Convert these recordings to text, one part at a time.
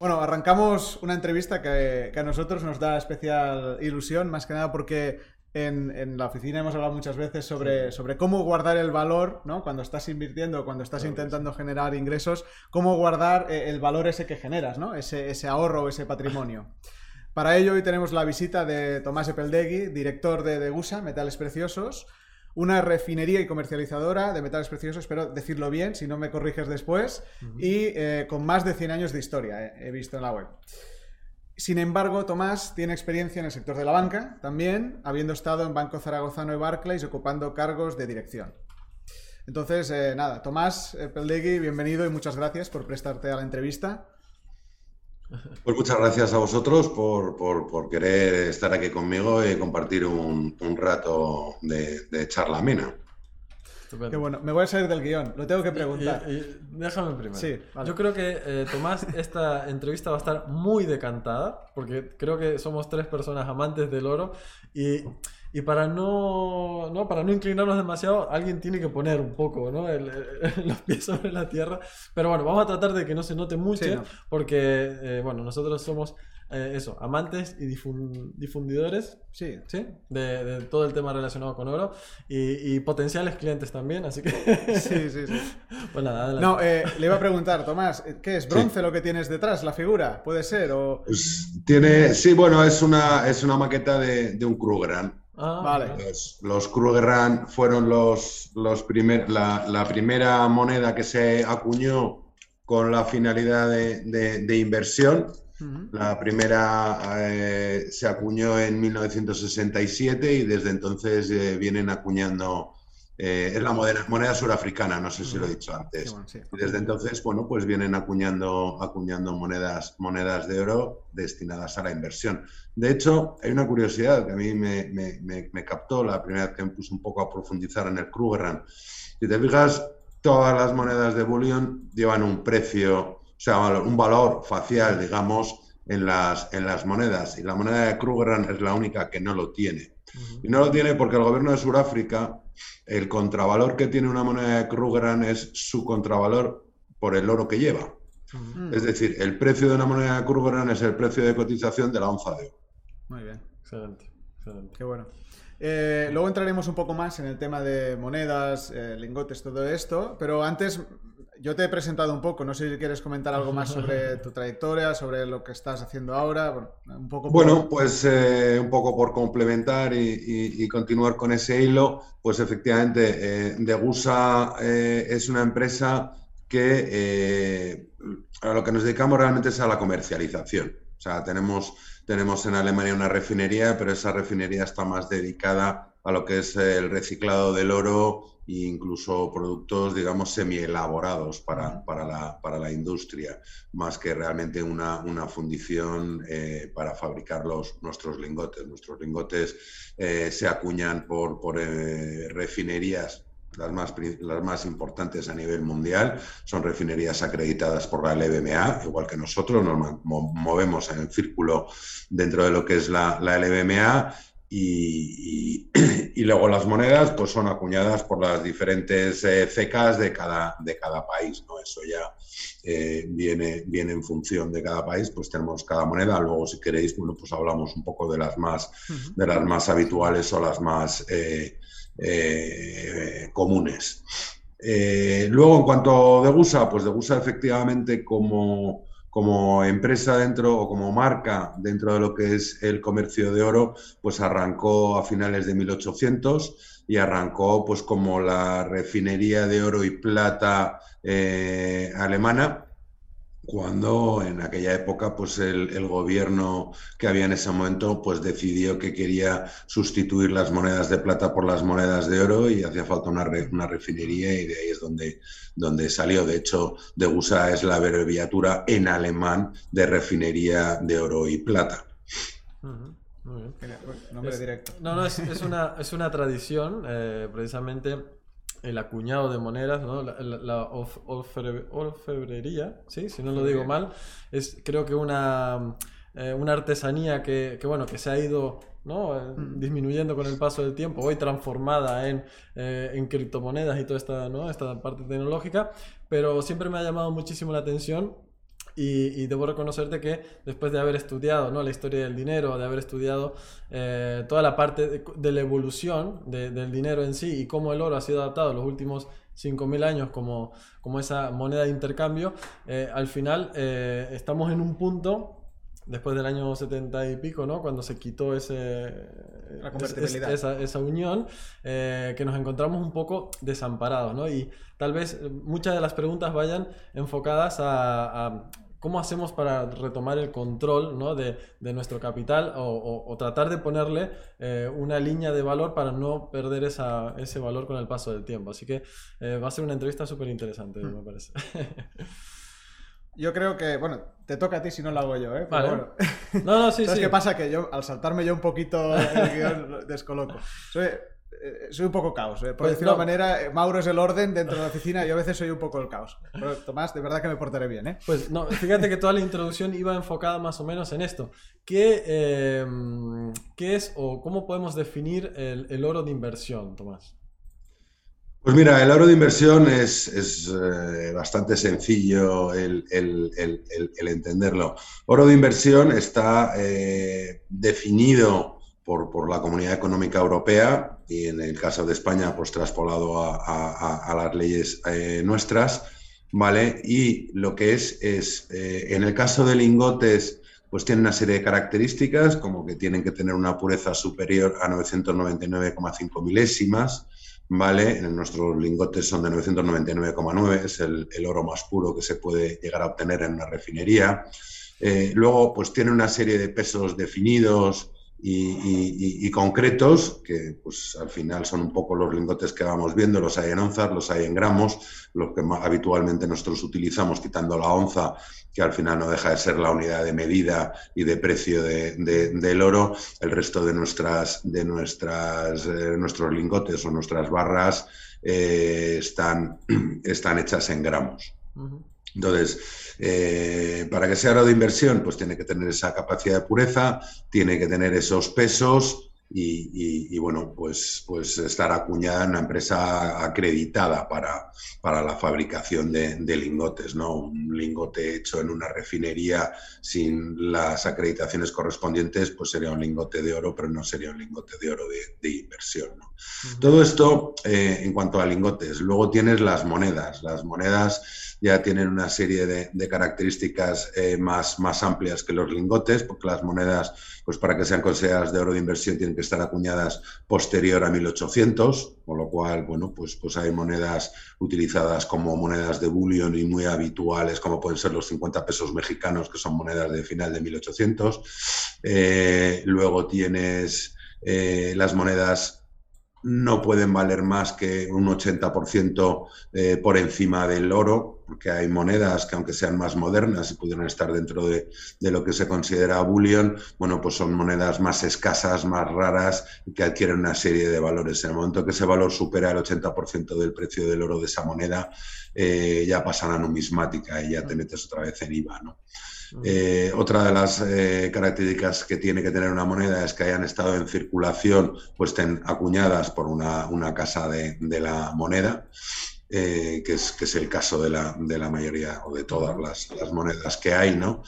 Bueno, arrancamos una entrevista que, a nosotros nos da especial ilusión, más que nada porque en, la oficina hemos hablado muchas veces sobre, sobre cómo guardar el valor, ¿no? Cuando estás invirtiendo, cuando estás intentando generar ingresos, cómo guardar eh, el valor ese que generas, ¿no? Ese, ese ahorro ese patrimonio. Para ello hoy tenemos la visita de Tomás Epeldegui, director de Degusa, Metales Preciosos, una refinería y comercializadora de metales preciosos, espero decirlo bien, si no me corriges después, y eh, con más de 100 años de historia, eh, he visto en la web. Sin embargo, Tomás tiene experiencia en el sector de la banca, también habiendo estado en Banco Zaragozano y Barclays ocupando cargos de dirección. Entonces, eh, nada, Tomás Peldegui, bienvenido y muchas gracias por prestarte a la entrevista. Pues muchas gracias a vosotros por, querer estar aquí conmigo y compartir un, rato de, de charla mina. Qué bueno, me voy a salir del guion, lo tengo que preguntar. déjame primero. Yo creo que eh, Tomás, esta entrevista va a estar muy decantada, porque creo que somos tres personas amantes del oro y y para no, no, para no inclinarnos demasiado, alguien tiene que poner un poco ¿no? los pies sobre la tierra. Pero bueno, vamos a tratar de que no se note mucho, porque eh, bueno, nosotros somos eh, eso, amantes y difundidores sí. ¿sí? De, de, todo el tema relacionado con oro y, y, potenciales clientes también, así que... sí, sí, sí. Pues nada, No, eh, le iba a preguntar, Tomás, ¿qué es bronce lo que tienes detrás, la figura? ¿Puede ser? O... Pues tiene, sí, bueno, es una, es una maqueta de, de un Krugerrand. Ah, vale. Los, Krugerrand fueron los, los primer, la, primera moneda que se acuñó con la finalidad de, inversión. La primera eh, se acuñó en 1967 y desde entonces eh, vienen acuñando eh, es la moneda, moneda, surafricana, no sé si lo he dicho antes. desde entonces, bueno, pues vienen acuñando, acuñando monedas, monedas de oro destinadas a la inversión. De hecho, hay una curiosidad que a mí me, captó la primera vez que me puse un poco a profundizar en el Krugerrand. Si te fijas, todas las monedas de bullion llevan un precio, o sea, un valor facial, digamos, en las, en las monedas. Y la moneda de Krugerrand es la única que no lo tiene. Y no lo tiene porque el gobierno de Sudáfrica, el contravalor que tiene una moneda de Krugerrand es su contravalor por el oro que lleva. Es decir, el precio de una moneda de Krugerrand es el precio de cotización de la onza de oro. Muy bien, excelente. excelente. Qué bueno. Eh, luego entraremos un poco más en el tema de monedas, eh, lingotes, todo esto, pero antes yo te he presentado un poco, no sé si quieres comentar algo más sobre tu trayectoria, sobre lo que estás haciendo ahora, bueno, un poco. Bueno, pues eh, un poco por complementar y, continuar con ese hilo, pues efectivamente, eh, Degusa eh, es una empresa que a lo que nos dedicamos realmente es a la comercialización. O sea, tenemos, tenemos en Alemania una refinería, pero esa refinería está más dedicada a lo que es el reciclado del oro e incluso productos, digamos, semi-elaborados para, para, la, para, la, industria, más que realmente una, una fundición eh, para fabricar los, nuestros lingotes. Nuestros lingotes eh, se acuñan por, por eh, refinerías las más, las más importantes a nivel mundial, son refinerías acreditadas por la LBMA, igual que nosotros, nos movemos en el círculo dentro de lo que es la, la LBMA y, y, luego las monedas pues son acuñadas por las diferentes eh, CECAs de cada, de cada país, ¿no? Eso ya eh, viene, viene en función de cada país, pues tenemos cada moneda. Luego, si queréis, bueno, pues hablamos un poco de las más, de las más habituales o las más eh, comunes. luego, en cuanto a Degusa, pues Degusa efectivamente como como empresa dentro o como marca dentro de lo que es el comercio de oro, pues arrancó a finales de 1800 y arrancó pues como la refinería de oro y plata eh, alemana cuando en aquella época pues el, gobierno que había en ese momento pues decidió que quería sustituir las monedas de plata por las monedas de oro y hacía falta una, una refinería y de ahí es donde, donde salió. De hecho, Degusa es la abreviatura en alemán de refinería de oro y plata. Nombre directo. No, no, es, una, es una tradición, eh, precisamente el acuñado de monedas, ¿no? la, la, orfebrería, ¿sí? si no lo digo mal, es creo que una, eh, una artesanía que, que, bueno, que se ha ido ¿no? Eh, mm. disminuyendo con el paso del tiempo, hoy transformada en, eh, en criptomonedas y toda esta, ¿no? esta parte tecnológica, pero siempre me ha llamado muchísimo la atención Y, debo reconocerte que después de haber estudiado ¿no? la historia del dinero, de haber estudiado eh, toda la parte de, la evolución del dinero en sí y cómo el oro ha sido adaptado en los últimos 5.000 años como, como esa moneda de intercambio, eh, al final eh, estamos en un punto después del año 70 y pico, ¿no? Cuando se quitó ese, esa, unión, que nos encontramos un poco desamparados, ¿no? Y tal vez muchas de las preguntas vayan enfocadas a ¿Cómo hacemos para retomar el control ¿no? de, de, nuestro capital o, o, tratar de ponerle eh, una línea de valor para no perder esa, ese valor con el paso del tiempo? Así que eh, va a ser una entrevista súper interesante, me parece. Yo creo que, bueno, te toca a ti si no lo hago yo, ¿eh? vale. No, no, sí, ¿Sabes qué pasa? Que yo, al saltarme yo un poquito el guion, descoloco. Soy, eh, soy un poco caos. Eh. Por pues decirlo de manera, eh, Mauro es el orden dentro de la oficina y a veces soy un poco el caos. Pero Tomás, de verdad que me portaré bien. ¿eh? Pues no, fíjate que toda la introducción iba enfocada más o menos en esto. ¿Qué, ¿qué es o cómo podemos definir el, oro de inversión, Tomás? Pues mira, el oro de inversión es, es bastante sencillo el, el, el, entenderlo. Oro de inversión está definido por, la Comunidad Económica Europea y en el caso de España, pues traspolado a, las leyes eh, nuestras, ¿vale? Y lo que es, es eh, en el caso de lingotes, pues tiene una serie de características, como que tienen que tener una pureza superior a 999,5 milésimas, ¿vale? Nuestros lingotes son de 999,9, es el, oro más puro que se puede llegar a obtener en una refinería. Eh, luego, pues tiene una serie de pesos definidos, y, concretos, que pues al final son un poco los lingotes que vamos viendo, los hay en onzas, los hay en gramos, los que habitualmente nosotros utilizamos quitando la onza, que al final no deja de ser la unidad de medida y de precio de, del oro, el resto de, nuestras, de nuestras, eh, nuestros lingotes o nuestras barras eh, están, están hechas en gramos. Entonces, eh, para que sea oro de inversión, pues tiene que tener esa capacidad de pureza, tiene que tener esos pesos y, bueno, pues, pues estar acuñada en una empresa acreditada para, para la fabricación de, lingotes, ¿no? Un lingote hecho en una refinería sin las acreditaciones correspondientes, pues sería un lingote de oro, pero no sería un lingote de oro de, inversión, Todo esto eh, en cuanto a lingotes. Luego tienes las monedas. Las monedas ya tienen una serie de, características eh, más, más amplias que los lingotes, porque las monedas, pues para que sean consideradas de oro de inversión, tienen que estar acuñadas posterior a 1800, con lo cual, bueno, pues, pues hay monedas utilizadas como monedas de bullion y muy habituales, como pueden ser los 50 pesos mexicanos, que son monedas de final de 1800. Eh, luego tienes eh, las monedas no pueden valer más que un 80% eh, por encima del oro, porque hay monedas que aunque sean más modernas y pudieran estar dentro de, lo que se considera bullion, bueno, pues son monedas más escasas, más raras y que adquieren una serie de valores. En el momento que ese valor supera el 80% del precio del oro de esa moneda, eh, ya pasan a numismática y ya te metes otra vez en IVA, ¿no? Eh, otra de las eh, características que tiene que tener una moneda es que hayan estado en circulación, pues estén acuñadas por una, casa de, la moneda, eh, que, es, que es el caso de la, de la mayoría o de todas las, las monedas que hay, ¿no?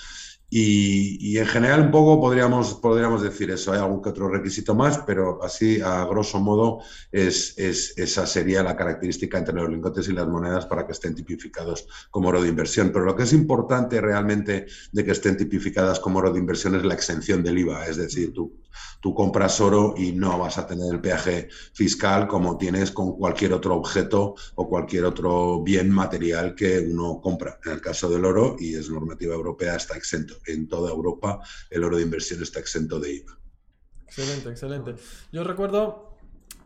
Y, en general un poco podríamos, podríamos decir eso. Hay algún que otro requisito más, pero así a grosso modo es, esa sería la característica entre los lingotes y las monedas para que estén tipificados como oro de inversión. Pero lo que es importante realmente de que estén tipificadas como oro de inversión es la exención del IVA. Es decir, tú, tú compras oro y no vas a tener el peaje fiscal como tienes con cualquier otro objeto o cualquier otro bien material que uno compra. En el caso del oro, y es normativa europea, está exento en toda Europa el oro de inversión está exento de IVA. Excelente, excelente. Yo recuerdo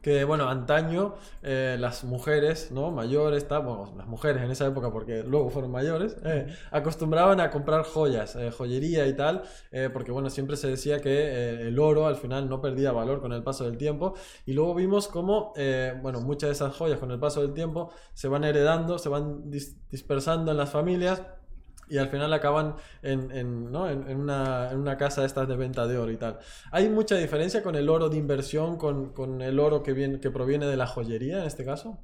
que, bueno, antaño eh, las mujeres, ¿no? Mayores, bueno, las mujeres en esa época, porque luego fueron mayores, eh, acostumbraban a comprar joyas, eh, joyería y tal, porque, bueno, siempre se decía que el oro al final no perdía valor con el paso del tiempo. Y luego vimos cómo, bueno, muchas de esas joyas con el paso del tiempo se van heredando, se van dispersando en las familias y al final acaban en, en, ¿no? en, en, una, en, una, casa de estas de venta de oro y tal. ¿Hay mucha diferencia con el oro de inversión, con, con el oro que, viene, que proviene de la joyería en este caso?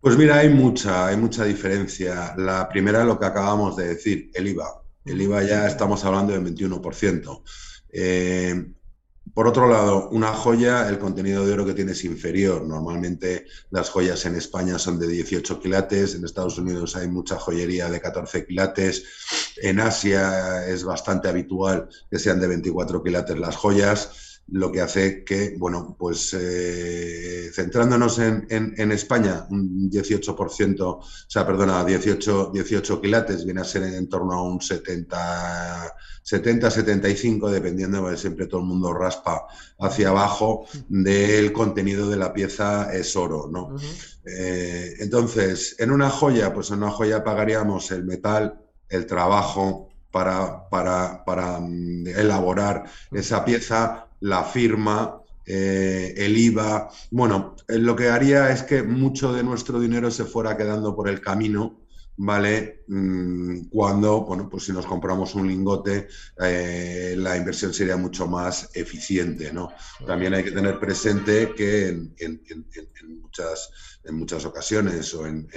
Pues mira, hay mucha, hay mucha diferencia. La primera es lo que acabamos de decir, el IVA. El IVA ya estamos hablando del 21%. Eh, por otro lado, una joya, el contenido de oro que tiene es inferior. Normalmente las joyas en España son de 18 quilates, en Estados Unidos hay mucha joyería de 14 quilates, en Asia es bastante habitual que sean de 24 quilates las joyas lo que hace que, bueno, pues eh, centrándonos en, en, España, un 18%, o sea, perdona, 18, 18 quilates viene a ser en, torno a un 70, 70, 75, dependiendo, de siempre todo el mundo raspa hacia abajo del contenido de la pieza es oro, ¿no? Eh, entonces, en una joya, pues en una joya pagaríamos el metal, el trabajo, para, para, para, mm, elaborar esa pieza, la firma, eh, el IVA. Bueno, eh, lo que haría es que mucho de nuestro dinero se fuera quedando por el camino, ¿vale? Mm, cuando, bueno, pues si nos compramos un lingote, eh, la inversión sería mucho más eficiente, ¿no? También hay que tener presente que en, muchas en muchas ocasiones o en,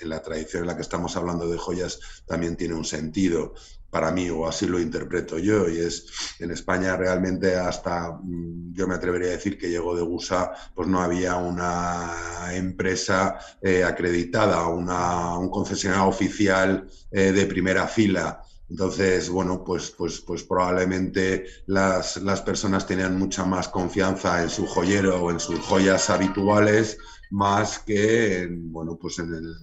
la tradición en la que estamos hablando de joyas también tiene un sentido para mí, o así lo interpreto yo, y es en España realmente hasta, mm, yo me atrevería a decir que llegó de Gusa, pues no había una empresa eh, acreditada, una, un concesionario oficial eh, de primera fila. Entonces, bueno, pues, pues, pues probablemente las, las personas tenían mucha más confianza en su joyero o en sus joyas habituales, más que, bueno, pues en el,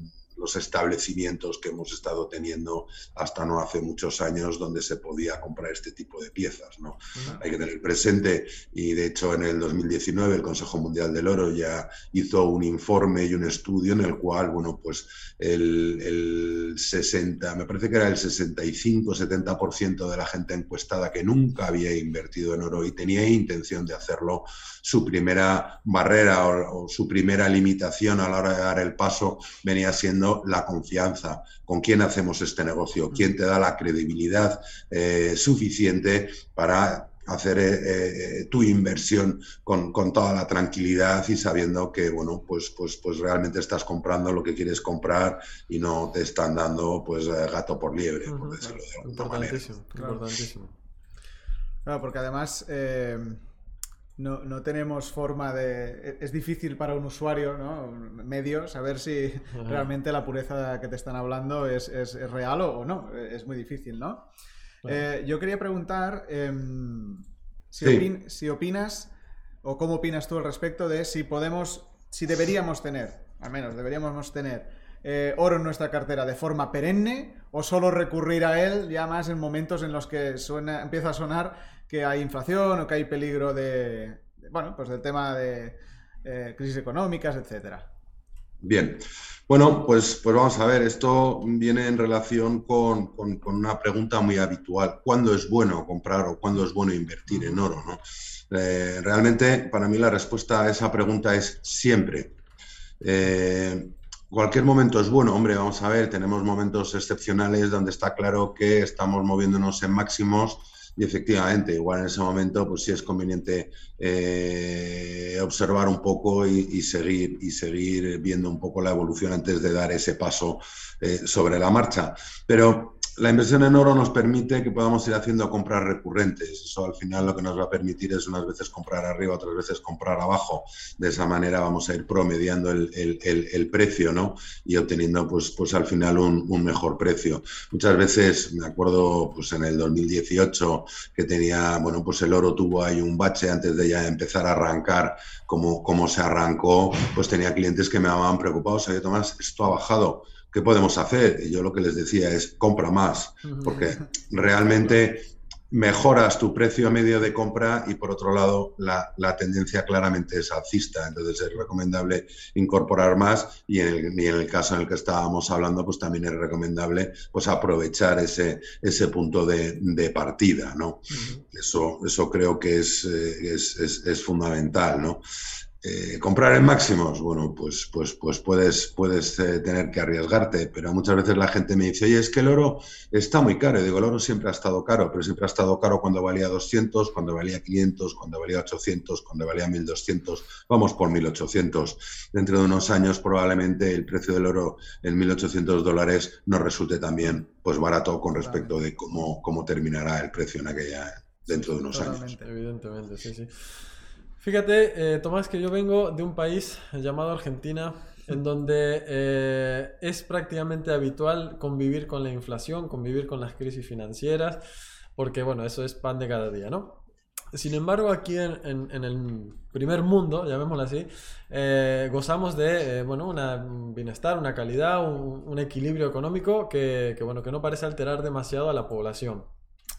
los establecimientos que hemos estado teniendo hasta no hace muchos años donde se podía comprar este tipo de piezas. ¿no? Hay que tener presente, y de hecho en el 2019 el Consejo Mundial del Oro ya hizo un informe y un estudio en el cual, bueno, pues el, el 60, me parece que era el 65-70% de la gente encuestada que nunca había invertido en oro y tenía intención de hacerlo, su primera barrera o su primera limitación a la hora de dar el paso venía siendo la confianza. ¿Con quién hacemos este negocio? ¿Quién te da la credibilidad eh, suficiente para hacer eh, eh, tu inversión con, toda la tranquilidad y sabiendo que bueno pues pues pues realmente estás comprando lo que quieres comprar y no te están dando pues gato por liebre por decirlo de alguna manera importantísimo claro. porque además no, no, tenemos forma de... E, es difícil para un usuario ¿no? medio saber si realmente la pureza que te están hablando es, es, real o, no. E, es muy difícil, ¿no? Eh, yo quería preguntar em, si, si, opinas o cómo opinas tú al respecto de si podemos, si deberíamos tener, al menos deberíamos tener eh, oro en nuestra cartera de forma perenne o solo recurrir a él ya más en momentos en los que suena, empieza a sonar que hay inflación o que hay peligro de, bueno, pues del tema de eh, crisis económicas, etcétera. Bien, bueno, pues, pues vamos a ver, esto viene en relación con, una pregunta muy habitual. ¿Cuándo es bueno comprar o cuándo es bueno invertir en oro? Eh, realmente, para mí la respuesta a esa pregunta es siempre. Eh, cualquier momento es bueno, hombre, vamos a ver, tenemos momentos excepcionales donde está claro que estamos moviéndonos en máximos y efectivamente, igual en ese momento, pues sí es conveniente eh, observar un poco y, seguir, y seguir viendo un poco la evolución antes de dar ese paso eh, sobre la marcha. Pero la inversión en oro nos permite que podamos ir haciendo compras recurrentes. Eso al final lo que nos va a permitir es unas veces comprar arriba, otras veces comprar abajo. De esa manera vamos a ir promediando el, precio ¿no? y obteniendo pues, pues al final un, mejor precio. Muchas veces, me acuerdo pues en el 2018 que tenía, bueno, pues el oro tuvo ahí un bache antes de ya empezar a arrancar como, como se arrancó, pues tenía clientes que me llamaban preocupados, oye Tomás, esto ha bajado ¿qué podemos hacer? Y yo lo que les decía es, compra más, porque realmente mejoras tu precio medio de compra y por otro lado la, tendencia claramente es alcista, entonces es recomendable incorporar más y en, el, en el caso en el que estábamos hablando pues también es recomendable pues aprovechar ese, ese punto de, partida, ¿no? eso, eso creo que es, eh, es, es, es fundamental, ¿no? Eh, comprar en máximos, bueno, pues, pues, pues puedes, puedes eh, tener que arriesgarte, pero muchas veces la gente me dice, oye, es que el oro está muy caro. Y digo, el oro siempre ha estado caro, pero siempre ha estado caro cuando valía 200, cuando valía 500, cuando valía 800, cuando valía 1200. Vamos por 1800. Dentro de unos años probablemente el precio del oro en 1800 dólares no resulte también pues barato con respecto de cómo, cómo terminará el precio en aquella dentro de unos años. Evidentemente, sí, sí. Fíjate, eh, Tomás, que yo vengo de un país llamado Argentina, en donde eh, es prácticamente habitual convivir con la inflación, convivir con las crisis financieras, porque bueno, eso es pan de cada día, ¿no? Sin embargo, aquí en, el primer mundo, llamémoslo así, eh, gozamos de bueno, un bienestar, una calidad, un, equilibrio económico que, que, bueno, que no parece alterar demasiado a la población.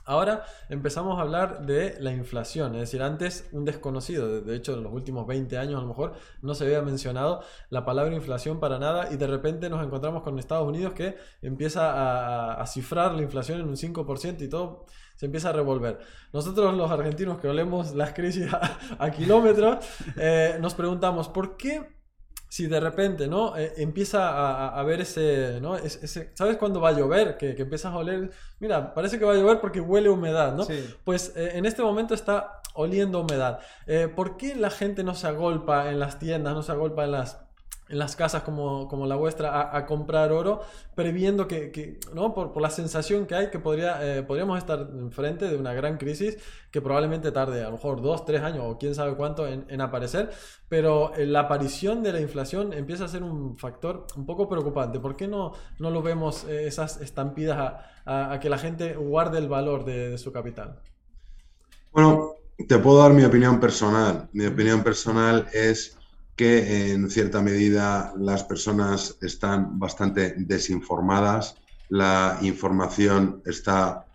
Ahora empezamos a hablar de la inflación, es decir, antes un desconocido, de hecho en los últimos 20 años a lo mejor no se había mencionado la palabra inflación para nada y de repente nos encontramos con Estados Unidos que empieza a, cifrar la inflación en un 5% y todo se empieza a revolver. Nosotros los argentinos que olemos las crisis a, kilómetros, eh, nos preguntamos, ¿por qué si de repente, ¿no? Eh, empieza a, ver ese, ¿no? ese, ¿Sabes cuándo va a llover? Que, que, empiezas a oler, mira, parece que va a llover porque huele humedad, ¿no? Pues eh, en este momento está oliendo humedad. Eh, ¿Por qué la gente no se agolpa en las tiendas, no se agolpa en las en las casas como, como la vuestra a, comprar oro, previendo que, que ¿no? Por, por, la sensación que hay que podría, eh, podríamos estar enfrente de una gran crisis que probablemente tarde a lo mejor dos, tres años o quién sabe cuánto en, aparecer, pero eh, la aparición de la inflación empieza a ser un factor un poco preocupante. ¿Por qué no, no lo vemos eh, esas estampidas a, a, que la gente guarde el valor de su capital? Bueno, te puedo dar mi opinión personal. Mi opinión personal es que en cierta medida las personas están bastante desinformadas, la información está,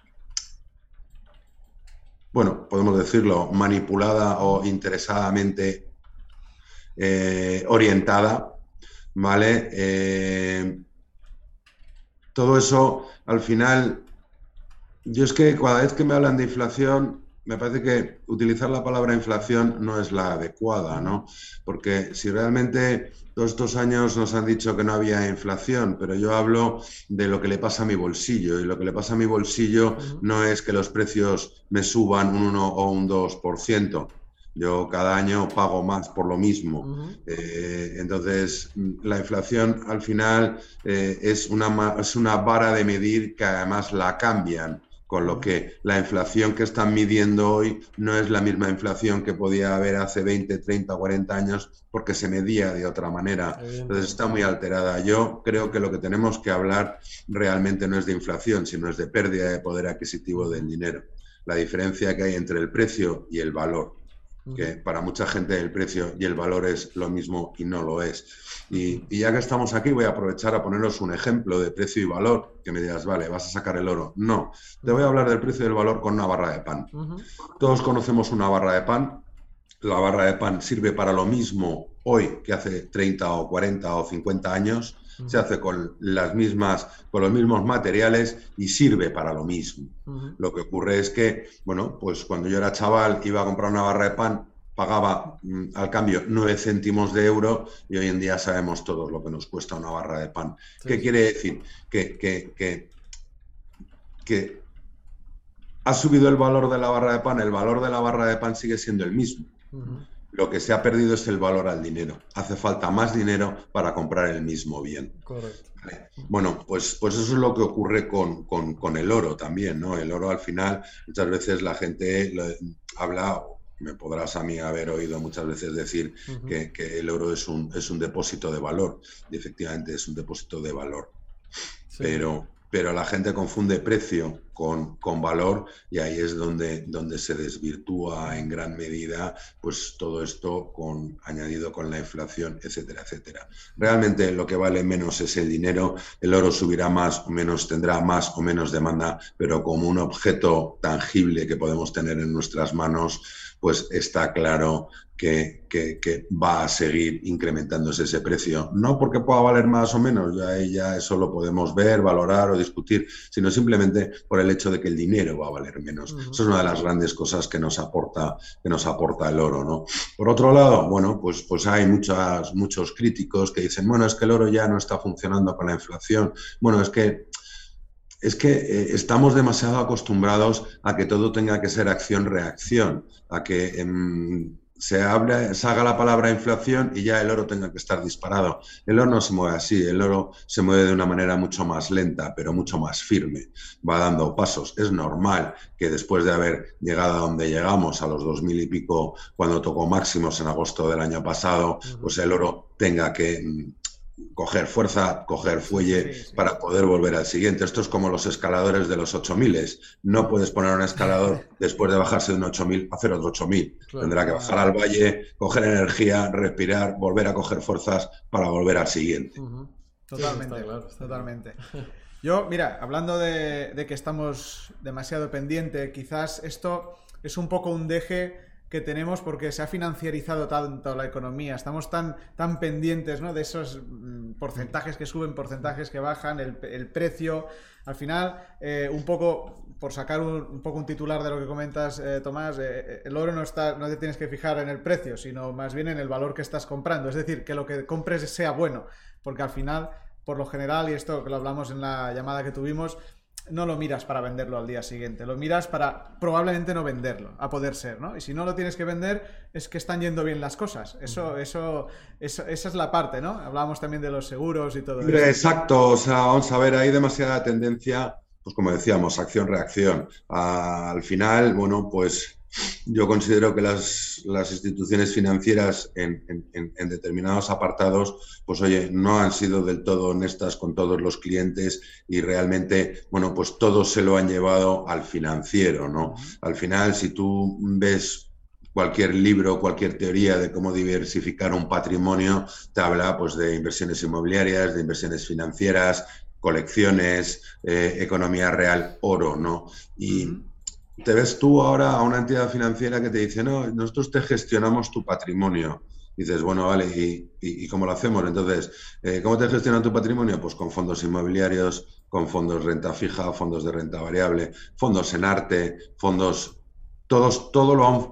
bueno, podemos decirlo, manipulada o interesadamente eh, orientada, ¿vale? Eh, todo eso, al final, yo es que cada vez que me hablan de inflación, me parece que utilizar la palabra inflación no es la adecuada, ¿no? Porque si realmente todos estos años nos han dicho que no había inflación, pero yo hablo de lo que le pasa a mi bolsillo y lo que le pasa a mi bolsillo no es que los precios me suban un 1 o un 2%. Yo cada año pago más por lo mismo. Eh, entonces, la inflación al final eh, es, una, es una vara de medir que además la cambian con lo que la inflación que están midiendo hoy no es la misma inflación que podía haber hace 20, 30, 40 años porque se medía de otra manera. Entonces está muy alterada. Yo creo que lo que tenemos que hablar realmente no es de inflación, sino es de pérdida de poder adquisitivo del dinero. La diferencia que hay entre el precio y el valor que para mucha gente el precio y el valor es lo mismo y no lo es. Y, ya que estamos aquí, voy a aprovechar a poneros un ejemplo de precio y valor, que me dirás, vale, vas a sacar el oro. No, te voy a hablar del precio y del valor con una barra de pan. Todos conocemos una barra de pan. La barra de pan sirve para lo mismo hoy que hace 30 o 40 o 50 años se hace con las mismas, con los mismos materiales y sirve para lo mismo. Lo que ocurre es que, bueno, pues cuando yo era chaval iba a comprar una barra de pan, pagaba mm, al cambio 9 céntimos de euro y hoy en día sabemos todos lo que nos cuesta una barra de pan. ¿Qué quiere decir? Que, que, que ha subido el valor de la barra de pan, el valor de la barra de pan sigue siendo el mismo. Lo que se ha perdido es el valor al dinero. Hace falta más dinero para comprar el mismo bien. Correcto. Bueno, pues, pues eso es lo que ocurre con, el oro también, ¿no? El oro al final, muchas veces la gente habla, me podrás a mí haber oído muchas veces decir que, el oro es un, es un depósito de valor. Y efectivamente es un depósito de valor. Pero, pero la gente confunde precio con, con, valor y ahí es donde, donde se desvirtúa en gran medida pues todo esto con, añadido con la inflación, etcétera, etcétera. Realmente lo que vale menos es el dinero, el oro subirá más o menos, tendrá más o menos demanda, pero como un objeto tangible que podemos tener en nuestras manos, pues está claro que, va a seguir incrementándose ese precio. No porque pueda valer más o menos, ya, ya eso lo podemos ver, valorar o discutir, sino simplemente por el hecho de que el dinero va a valer menos. Eso es una de las grandes cosas que nos aporta, que nos aporta el oro, ¿no? Por otro lado, bueno, pues, pues hay muchas, muchos críticos que dicen, bueno, es que el oro ya no está funcionando con la inflación. Bueno, es que es que eh, estamos demasiado acostumbrados a que todo tenga que ser acción-reacción, a que em, se, se haga la palabra inflación y ya el oro tenga que estar disparado. El oro no se mueve así, el oro se mueve de una manera mucho más lenta, pero mucho más firme, va dando pasos. Es normal que después de haber llegado a donde llegamos, a los dos mil y pico, cuando tocó máximos en agosto del año pasado, pues el oro tenga que coger fuerza, coger fuelle para poder volver al siguiente. Esto es como los escaladores de los 8000. No puedes poner un escalador después de bajarse de un 8000 a hacer otro 8000. Tendrá que bajar al valle, coger energía, respirar, volver a coger fuerzas para volver al siguiente. Totalmente, totalmente. Yo, mira, hablando de, de que estamos demasiado pendiente, quizás esto es un poco un deje que tenemos porque se ha financiarizado tanto la economía, estamos tan, tan pendientes ¿no? de esos mm, porcentajes que suben, porcentajes que bajan, el, precio. Al final, eh, un poco, por sacar un, poco un titular de lo que comentas, eh, Tomás, eh, el oro no, está, no te tienes que fijar en el precio, sino más bien en el valor que estás comprando. Es decir, que lo que compres sea bueno, porque al final, por lo general, y esto que lo hablamos en la llamada que tuvimos, no lo miras para venderlo al día siguiente, lo miras para probablemente no venderlo, a poder ser, ¿no? Y si no lo tienes que vender, es que están yendo bien las cosas. Eso, eso, esa es la parte, ¿no? Hablábamos también de los seguros y todo eso. Exacto, o sea, vamos a ver, hay demasiada tendencia, pues como decíamos, acción-reacción. Al final, bueno, pues yo considero que las, instituciones financieras en, determinados apartados, pues oye, no han sido del todo honestas con todos los clientes y realmente, bueno, pues todos se lo han llevado al financiero, ¿no? Al final, si tú ves cualquier libro, cualquier teoría de cómo diversificar un patrimonio, te habla pues de inversiones inmobiliarias, de inversiones financieras, colecciones, eh, economía real, oro, ¿no? Y, te ves tú ahora a una entidad financiera que te dice, no, nosotros te gestionamos tu patrimonio. dices, bueno, vale, ¿y, cómo lo hacemos? Entonces, eh, ¿cómo te gestionan tu patrimonio? Pues con fondos inmobiliarios, con fondos renta fija, fondos de renta variable, fondos en arte, fondos, todos, todo lo han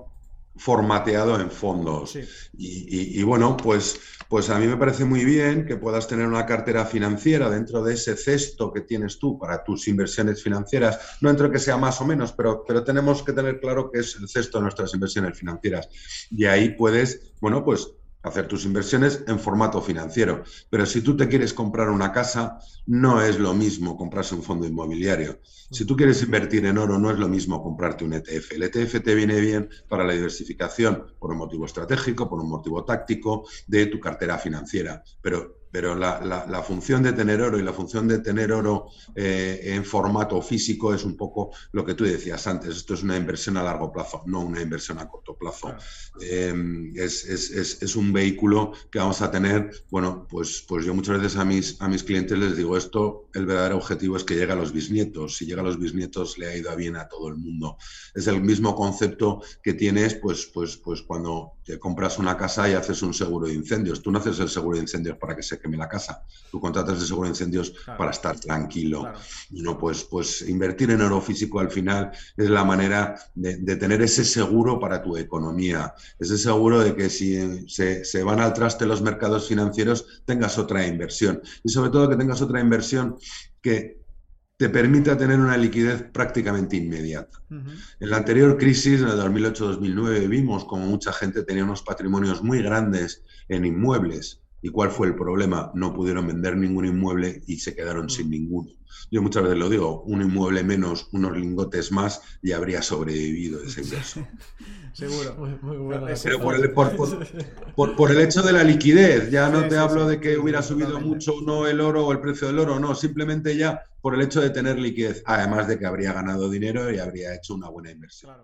formateado en fondos. Y, bueno, pues, pues a mí me parece muy bien que puedas tener una cartera financiera dentro de ese cesto que tienes tú para tus inversiones financieras. No entro que sea más o menos, pero, pero tenemos que tener claro que es el cesto de nuestras inversiones financieras. Y ahí puedes, bueno, pues hacer tus inversiones en formato financiero. Pero si tú te quieres comprar una casa, no es lo mismo comprarse un fondo inmobiliario. Si tú quieres invertir en oro, no es lo mismo comprarte un ETF. El ETF te viene bien para la diversificación por un motivo estratégico, por un motivo táctico de tu cartera financiera. Pero pero la, función de tener oro y la función de tener oro eh, en formato físico es un poco lo que tú decías antes. Esto es una inversión a largo plazo, no una inversión a corto plazo. Em, es, un vehículo que vamos a tener, bueno, pues, pues yo muchas veces a mis, a mis clientes les digo esto, el verdadero objetivo es que llegue a los bisnietos. Si llega a los bisnietos le ha ido bien a todo el mundo. Es el mismo concepto que tienes pues, pues, pues cuando te compras una casa y haces un seguro de incendios. Tú no haces el seguro de incendios para que se queme la casa. Tú contratas el seguro de incendios para estar tranquilo. Y no, pues, pues invertir en oro físico al final es la manera de, tener ese seguro para tu economía. Ese seguro de que si se, se van al traste los mercados financieros, tengas otra inversión. Y sobre todo que tengas otra inversión que te permita tener una liquidez prácticamente inmediata. En la anterior crisis, en el 2008-2009, vimos como mucha gente tenía unos patrimonios muy grandes en inmuebles ¿Y cuál fue el problema? No pudieron vender ningún inmueble y se quedaron sin mm. ninguno. Yo muchas veces lo digo, un inmueble menos, unos lingotes más y habría sobrevivido ese inversor. Seguro. Muy, bueno. Pero por el, hecho de la liquidez, ya no te hablo de que hubiera subido mucho no el oro o el precio del oro, no, simplemente ya por el hecho de tener liquidez, además de que habría ganado dinero y habría hecho una buena inversión.